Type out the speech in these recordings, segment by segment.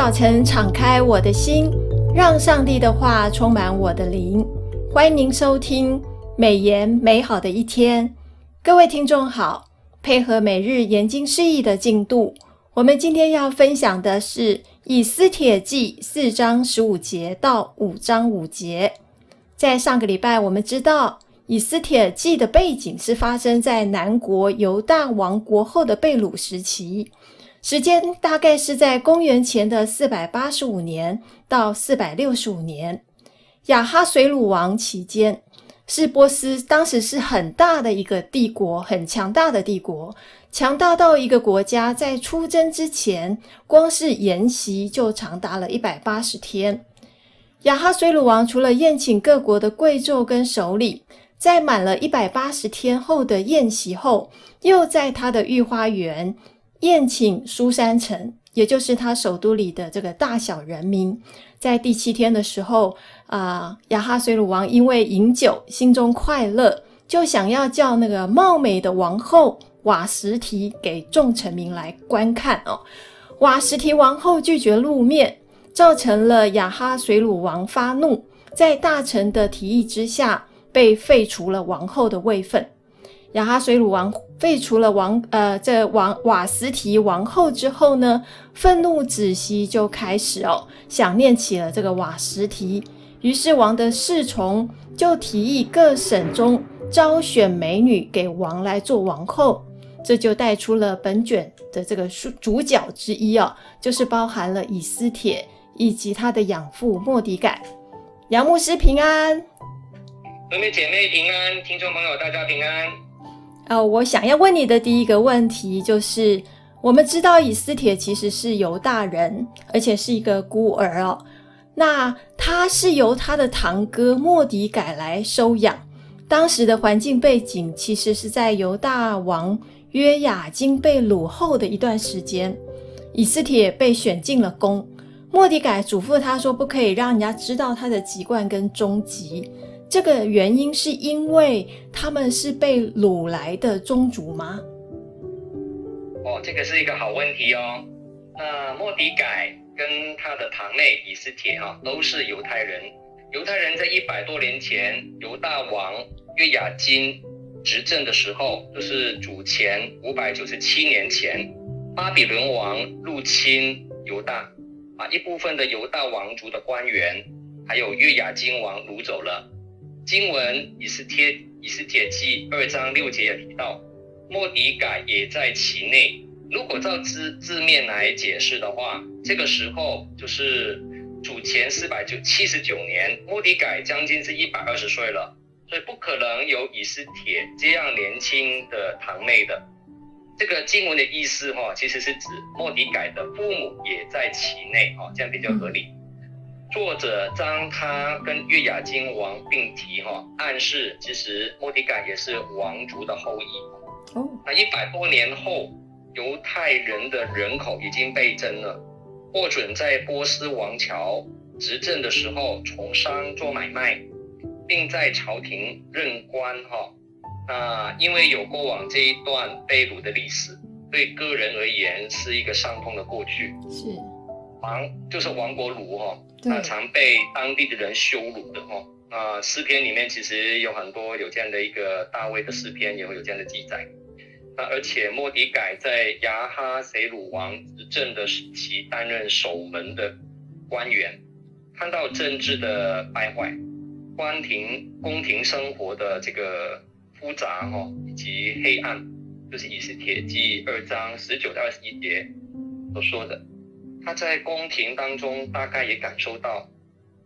早晨敞开我的心，让上帝的话充满我的灵。欢迎您收听美言美好的一天。各位听众好，配合每日研经释义的进度，我们今天要分享的是《以斯帖记》四章十五节到五章五节。在上个礼拜，我们知道。以斯帖记的背景是发生在南国犹大王国后的被掳时期，时间大概是在公元前的四百八十五年到四百六十五年。亚哈随鲁王期间，是波斯当时是很大的一个帝国，很强大的帝国，强大到一个国家在出征之前，光是筵席就长达了一百八十天。亚哈随鲁王除了宴请各国的贵胄跟首领。在满了一百八十天后的宴席后，又在他的御花园宴请书珊城，也就是他首都里的这个大小人民。在第七天的时候，啊、呃，亚哈随鲁王因为饮酒，心中快乐，就想要叫那个貌美的王后瓦什提给众臣民来观看哦。瓦什提王后拒绝露面，造成了亚哈随鲁王发怒，在大臣的提议之下。被废除了王后的位分，亚哈水鲁王废除了王呃这王瓦斯提王后之后呢，愤怒止息就开始哦，想念起了这个瓦斯提，于是王的侍从就提议各省中招选美女给王来做王后，这就带出了本卷的这个主角之一哦，就是包含了以斯帖以及他的养父莫底改，杨牧师平安。姊妹姐妹平安，听众朋友大家平安。呃，我想要问你的第一个问题就是，我们知道以斯帖其实是犹大人，而且是一个孤儿哦。那他是由他的堂哥莫迪改来收养。当时的环境背景其实是在犹大王约雅斤被掳后的一段时间，以斯帖被选进了宫。莫迪改嘱咐他说，不可以让人家知道他的籍贯跟终籍。这个原因是因为他们是被掳来的宗族吗？哦，这个是一个好问题哦。那莫迪改跟他的堂妹以斯帖哈、啊，都是犹太人。犹太人在一百多年前，犹大王约雅金执政的时候，就是主前五百九十七年前，巴比伦王入侵犹大，把一部分的犹大王族的官员，还有约雅金王掳走了。经文以斯帖以斯帖记二章六节也提到，末底改也在其内。如果照字字面来解释的话，这个时候就是主前四百九七十九年，末底改将近是一百二十岁了，所以不可能有以斯帖这样年轻的堂妹的。这个经文的意思哈，其实是指末底改的父母也在其内哦，这样比较合理。作者将他跟月牙金王并提，哈，暗示其实莫迪改也是王族的后裔。哦，那一百多年后，犹太人的人口已经倍增了，获准在波斯王朝执政的时候从商做买卖，并在朝廷任官，哈。那因为有过往这一段被掳的历史，对个人而言是一个伤痛的过去。是，王就是王国奴，哈。那常被当地的人羞辱的哈，那诗篇里面其实有很多有这样的一个大卫的诗篇，也会有这样的记载。那而且莫迪改在亚哈随鲁王执政的时期担任守门的官员，看到政治的败坏，宫廷宫廷生活的这个复杂哈以及黑暗，就是以斯帖记二章十九到二十一节所说的。他在宫廷当中大概也感受到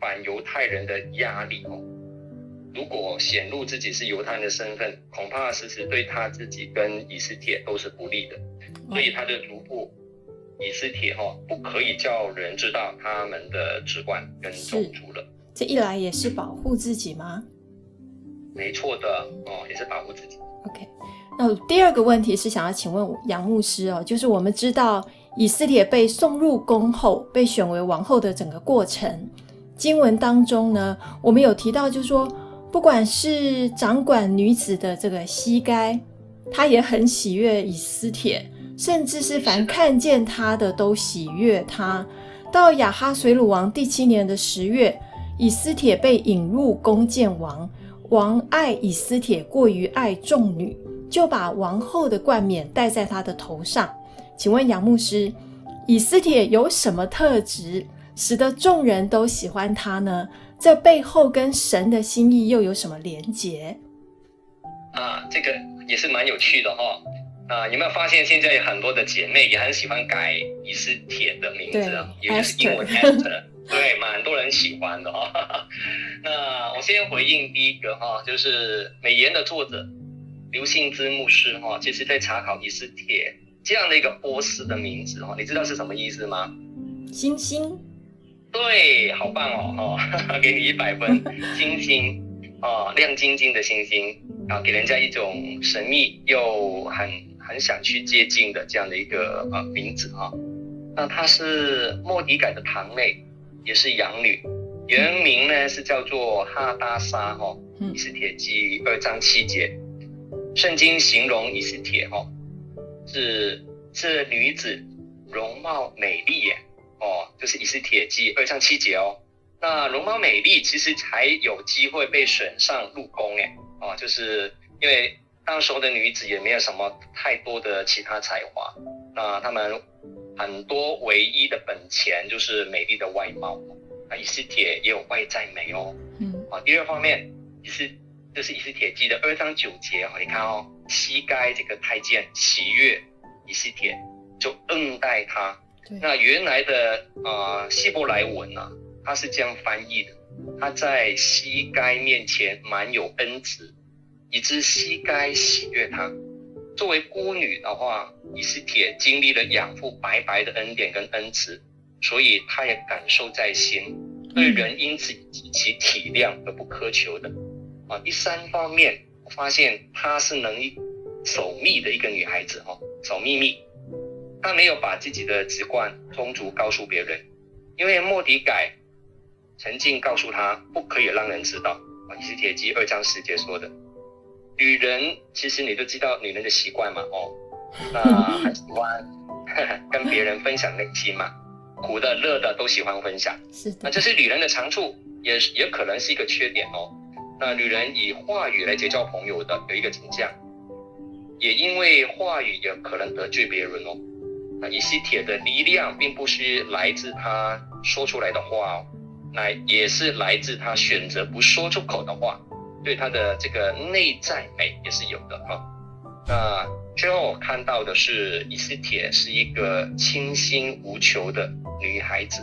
反犹太人的压力哦。如果显露自己是犹太人的身份，恐怕时时对他自己跟以斯帖都是不利的。所以他的族部以斯帖哈，不可以叫人知道他们的籍贯跟种族了。这一来也是保护自己吗？没错的哦，也是保护自己。OK，那第二个问题是想要请问杨牧师哦，就是我们知道。以斯帖被送入宫后，被选为王后的整个过程，经文当中呢，我们有提到，就是说，不管是掌管女子的这个西该，他也很喜悦以斯帖，甚至是凡看见他的都喜悦他。到亚哈水鲁王第七年的十月，以斯帖被引入宫见王，王爱以斯帖过于爱众女，就把王后的冠冕戴在她的头上。请问杨牧师，以斯帖有什么特质，使得众人都喜欢他呢？这背后跟神的心意又有什么连结？啊，这个也是蛮有趣的哈、哦。啊，有没有发现现在有很多的姐妹也很喜欢改以斯帖的名字啊？也就是英文 Esther，对，蛮多人喜欢的哈、哦。那我先回应第一个哈，就是美言的作者刘信之牧师哈，其实在查考以斯帖这样的一个波斯的名字哈，你知道是什么意思吗？星星。对，好棒哦，哈，给你一百分，星星啊，亮晶晶的星星啊，给人家一种神秘又很。很想去接近的这样的一个呃名字啊，那她是莫迪改的堂妹，也是养女，原名呢是叫做哈达莎哈，以斯帖记二章七节，圣经形容以斯帖哈，是这女子容貌美丽耶哦，就是以斯帖记二章七节哦，那容貌美丽其实才有机会被选上入宫哎，哦，就是因为。当时候的女子也没有什么太多的其他才华，那她们很多唯一的本钱就是美丽的外貌。那以斯帖也有外在美哦。嗯。啊，第二方面，以斯就是以斯帖记的二章九节哦，你看哦，西该这个太监喜悦以斯帖，就恩待他。那原来的啊希伯来文呢，它是这样翻译的，他在西该面前满有恩慈。以致西该喜悦他。作为孤女的话，以斯帖经历了养父白白的恩典跟恩慈，所以她也感受在心，对人因此极其体谅而不苛求的。啊，第三方面，我发现她是能守密的一个女孩子哦，守秘密。她没有把自己的籍贯宗族告诉别人，因为莫迪改曾经告诉她不可以让人知道。啊，以斯帖记二章十节说的。女人其实你都知道女人的习惯嘛，哦，那很喜欢 跟别人分享内心嘛，苦的乐的都喜欢分享，是的，那这是女人的长处，也也可能是一个缺点哦。那女人以话语来结交朋友的有一个倾向，也因为话语也可能得罪别人哦。那以西铁的力量并不是来自她说出来的话哦，那也是来自她选择不说出口的话。对她的这个内在美也是有的哈。那最后我看到的是以西铁是一个清心无求的女孩子。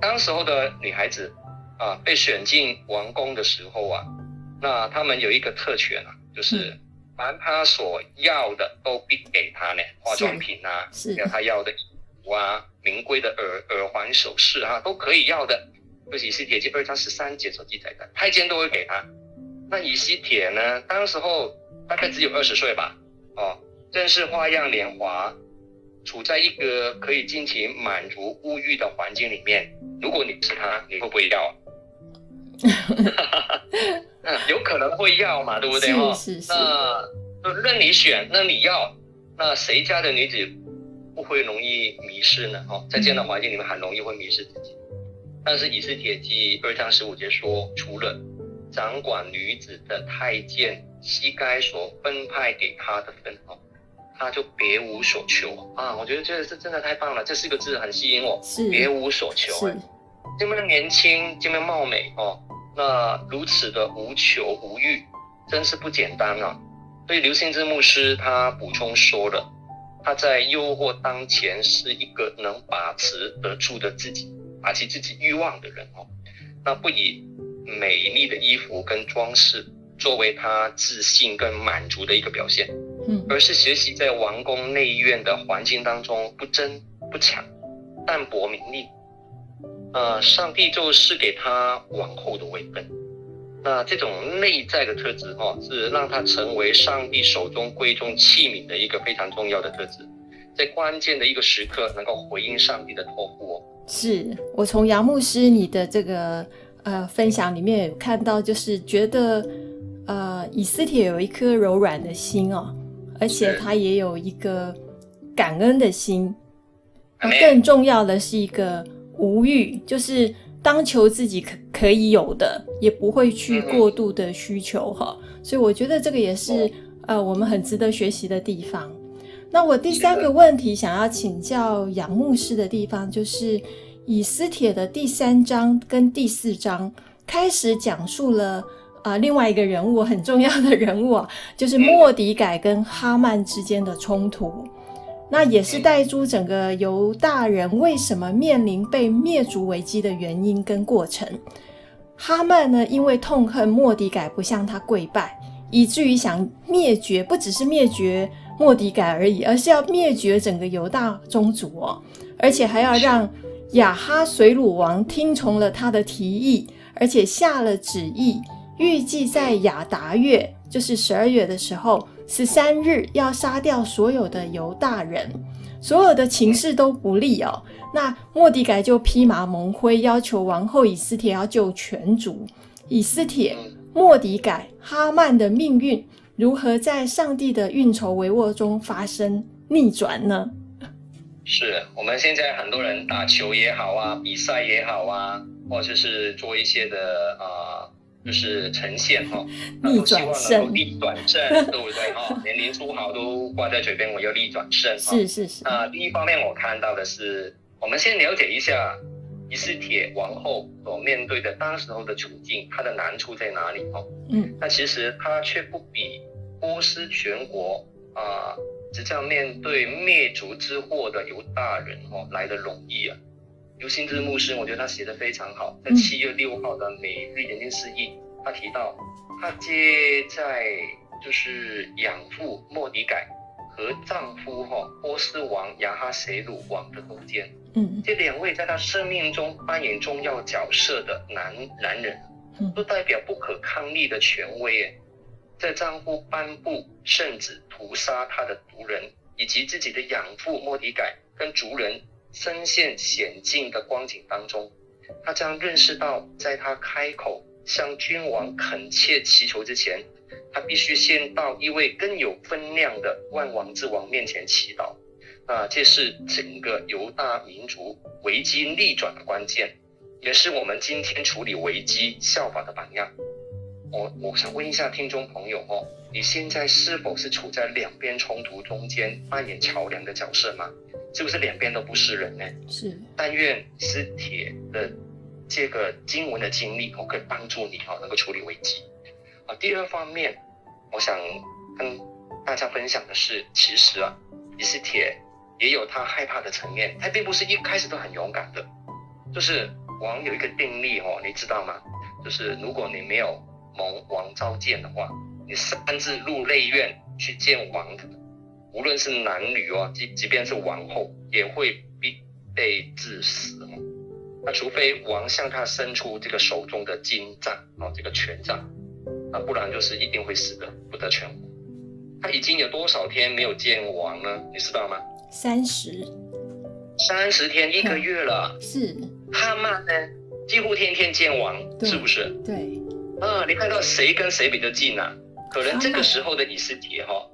当时候的女孩子啊，被选进王宫的时候啊，那他们有一个特权啊，就是凡他所要的都必给他呢，化妆品啊，是要她要的衣服啊，名贵的耳耳环首饰啊，都可以要的。就是以斯帖记二章十三节所记载的，太监都会给她。那以西铁呢？当时候大概只有二十岁吧，哦，正是花样年华，处在一个可以尽情满足物欲的环境里面。如果你是他，你会不会要？嗯，有可能会要嘛，对不对？哦，是是是。那任你选，任你要，那谁家的女子不会容易迷失呢？哦，在这样的环境里面，很容易会迷失自己。但是以斯帖记二章十五节说，除了掌管女子的太监西该所分派给他的分哦，他就别无所求啊！我觉得这是真的太棒了，这四个字很吸引我，是别无所求哎，这么年轻，这么貌美哦，那如此的无求无欲，真是不简单啊！所以刘心之牧师他补充说了，他在诱惑当前是一个能把持得住的自己，把持自己欲望的人哦，那不以。美丽的衣服跟装饰作为他自信跟满足的一个表现，嗯，而是学习在王宫内院的环境当中不争不抢，淡泊名利，呃，上帝就是给他往后的位分。那这种内在的特质哦，是让他成为上帝手中贵重器皿的一个非常重要的特质，在关键的一个时刻能够回应上帝的托付哦。是我从杨牧师你的这个。呃，分享里面有看到，就是觉得，呃，以斯帖有一颗柔软的心哦，而且他也有一个感恩的心，更重要的是一个无欲，就是当求自己可可以有的，也不会去过度的需求哈。所以我觉得这个也是呃我们很值得学习的地方。那我第三个问题想要请教杨牧师的地方，就是以斯帖的第三章跟第四章开始讲述了啊、呃、另外一个人物很重要的人物啊，就是莫迪改跟哈曼之间的冲突，那也是带出整个犹大人为什么面临被灭族危机的原因跟过程。哈曼呢，因为痛恨莫迪改不向他跪拜，以至于想灭绝，不只是灭绝。莫迪改而已，而是要灭绝整个犹大宗族哦，而且还要让亚哈水鲁王听从了他的提议，而且下了旨意，预计在亚达月，就是十二月的时候，十三日要杀掉所有的犹大人，所有的情势都不利哦。那莫底改就披麻蒙灰，要求王后以斯帖要救全族。以斯帖、末底改、哈曼的命运。如何在上帝的运筹帷幄中发生逆转呢？是我们现在很多人打球也好啊，比赛也好啊，或者是做一些的啊、就是呈现哈，逆转胜，逆转胜，对不对哈？连林书豪都挂在嘴边，我要逆转胜。是是是。啊、呃，第一方面我看到的是，我们先了解一下以斯铁王后所面对的当时候的处境，她的难处在哪里哦？嗯，那其实她却不比。波斯全国啊，即将面对灭族之祸的犹大人哦，来的容易啊。尤新之牧师，我觉得他写的非常好，在七月六号的每日研经释义，他提到他接在就是养父莫迪改和丈夫哈波斯王亚哈随鲁王的中间，嗯，这两位在他生命中扮演重要角色的男男人，都代表不可抗力的权威在丈夫颁布圣旨屠杀他的族人，以及自己的养父莫迪改跟族人身陷险境的光景当中，他将认识到，在他开口向君王恳切祈求之前，他必须先到一位更有分量的万王之王面前祈祷。啊，这是整个犹大民族危机逆转的关键，也是我们今天处理危机效法的榜样。我我想问一下听众朋友哦，你现在是否是处在两边冲突中间扮演桥梁的角色吗？是不是两边都不是人呢？是。但愿斯帖的这个经文的经历，我可以帮助你哦，能够处理危机。啊，第二方面，我想跟大家分享的是，其实啊，以斯帖也有他害怕的层面，他并不是一开始都很勇敢的。就是王有一个定力哦，你知道吗？就是如果你没有。蒙王召见的话，你擅自入内院去见王的，无论是男女哦，即即便是王后，也会必被致死哦。那除非王向他伸出这个手中的金杖哦，这个权杖，那不然就是一定会死的，不得全活。他已经有多少天没有见王呢？你知道吗？三十，三十天，一个月了。是。哈曼呢，几乎天天见王，是不是？对。啊，你看到谁跟谁比较近啊？可能这个时候的以斯帖哈，哦，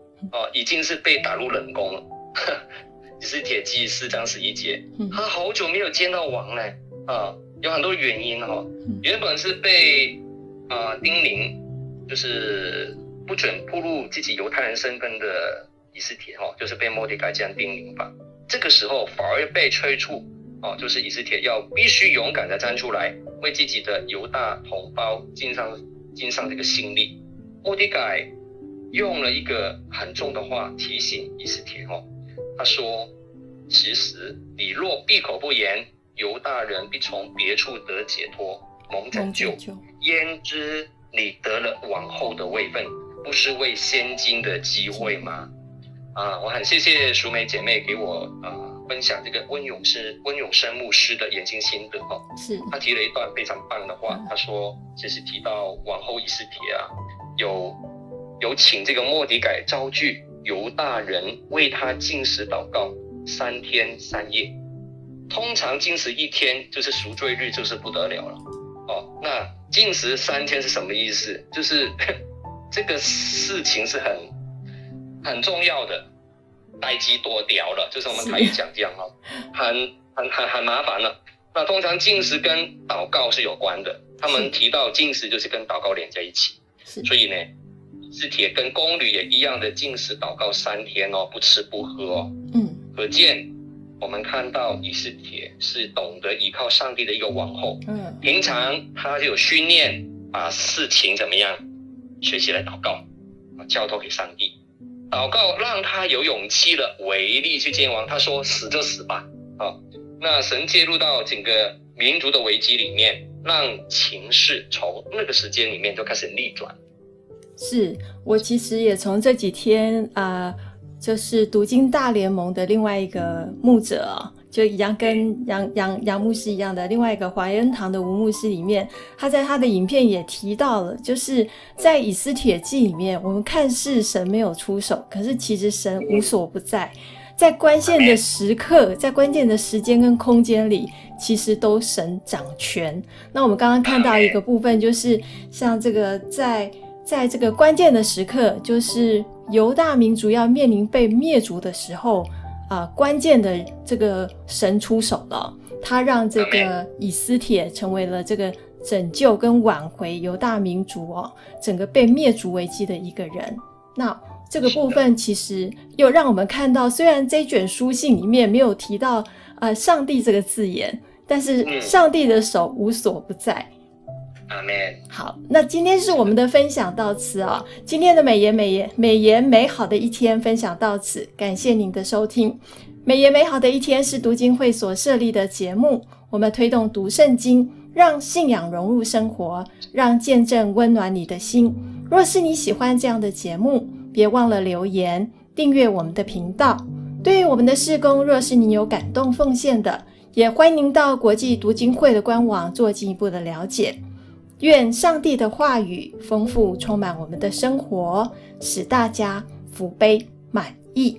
已经是被打入冷宫了。以是铁骑四章十一节，他好久没有见到王嘞。啊，有很多原因哈。原本是被啊叮咛，就是不准暴露自己犹太人身份的以斯帖哈，就是被莫迪改这样叮咛吧。这个时候反而被催促，哦，就是以斯帖要必须勇敢的站出来。为自己的犹大同胞尽上尽上这个心力，莫迪改用了一个很重的话提醒以斯帖哦，他说：“其实你若闭口不言，犹大人必从别处得解脱，蒙拯救。焉知你得了往后的位分，不是为先今的机会吗？”啊，我很谢谢淑美姐妹给我啊。分享这个温永师温永生牧师的研经心得哦，是他提了一段非常棒的话，他说，其实提到往后以斯帖啊，有有请这个莫迪改招聚犹大人为他进食祷告三天三夜，通常进食一天就是赎罪日，就是不得了了哦。那禁食三天是什么意思？就是 这个事情是很很重要的。待机多屌了，就是我们台语讲这样哈，很很很很麻烦了那通常禁食跟祷告是有关的，他们提到禁食就是跟祷告连在一起。所以呢，以斯帖跟宫女也一样的进食祷告三天哦，不吃不喝哦。嗯，可见我们看到以斯铁是懂得依靠上帝的一个王后。嗯，平常他就有训练，把事情怎么样学习来祷告，啊，交托给上帝。祷告让他有勇气了，违例去见王。他说：“死就死吧。”啊，那神介入到整个民族的危机里面，让情势从那个时间里面就开始逆转。是我其实也从这几天啊、呃，就是读经大联盟的另外一个牧者，就一样跟杨杨杨牧师一样的另外一个怀恩堂的吴牧师里面，他在他的影片也提到了，就是在以斯帖记里面，我们看似神没有出手，可是其实神无所不在，在关键的时刻，在关键的时间跟空间里，其实都神掌权。那我们刚刚看到一个部分，就是像这个在。在这个关键的时刻，就是犹大民族要面临被灭族的时候，啊、呃，关键的这个神出手了，他让这个以斯帖成为了这个拯救跟挽回犹大民族哦，整个被灭族危机的一个人。那这个部分其实又让我们看到，虽然这卷书信里面没有提到呃上帝这个字眼，但是上帝的手无所不在。阿门。好，那今天是我们的分享到此啊、哦。今天的美言美言美言美好的一天分享到此，感谢您的收听。美言美好的一天是读经会所设立的节目，我们推动读圣经，让信仰融入生活，让见证温暖你的心。若是你喜欢这样的节目，别忘了留言订阅我们的频道。对于我们的事工，若是你有感动奉献的，也欢迎到国际读经会的官网做进一步的了解。愿上帝的话语丰富充满我们的生活，使大家福杯满溢。